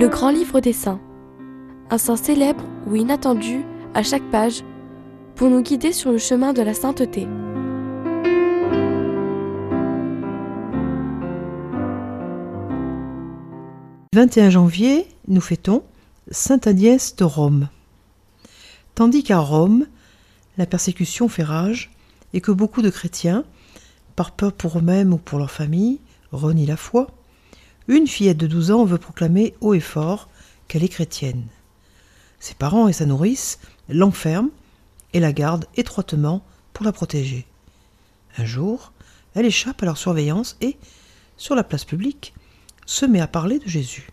Le grand livre des saints. Un saint célèbre ou inattendu à chaque page pour nous guider sur le chemin de la sainteté. Le 21 janvier, nous fêtons Sainte Agnès de Rome. Tandis qu'à Rome, la persécution fait rage et que beaucoup de chrétiens, par peur pour eux-mêmes ou pour leur famille, renient la foi, une fillette de 12 ans veut proclamer haut et fort qu'elle est chrétienne. Ses parents et sa nourrice l'enferment et la gardent étroitement pour la protéger. Un jour, elle échappe à leur surveillance et, sur la place publique, se met à parler de Jésus.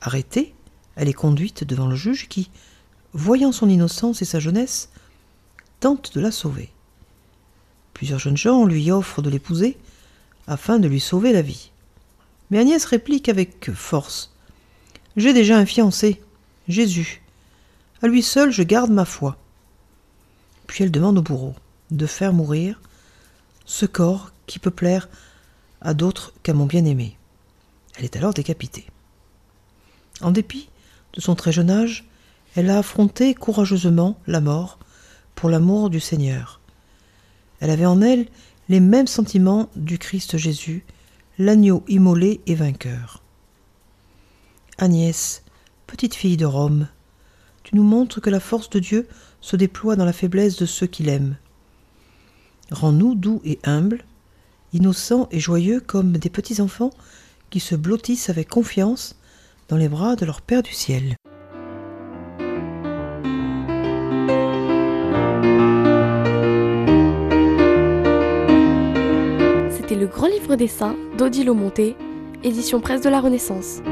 Arrêtée, elle est conduite devant le juge qui, voyant son innocence et sa jeunesse, tente de la sauver. Plusieurs jeunes gens lui offrent de l'épouser afin de lui sauver la vie. Mais Agnès réplique avec force J'ai déjà un fiancé, Jésus. À lui seul je garde ma foi. Puis elle demande au bourreau de faire mourir ce corps qui peut plaire à d'autres qu'à mon bien-aimé. Elle est alors décapitée. En dépit de son très jeune âge, elle a affronté courageusement la mort pour l'amour du Seigneur. Elle avait en elle les mêmes sentiments du Christ Jésus, l'agneau immolé et vainqueur. Agnès, petite fille de Rome, tu nous montres que la force de Dieu se déploie dans la faiblesse de ceux qui l'aiment. Rends-nous doux et humbles, innocents et joyeux comme des petits enfants qui se blottissent avec confiance dans les bras de leur Père du ciel. Le grand livre des saints d'Odile Monté, édition presse de la Renaissance.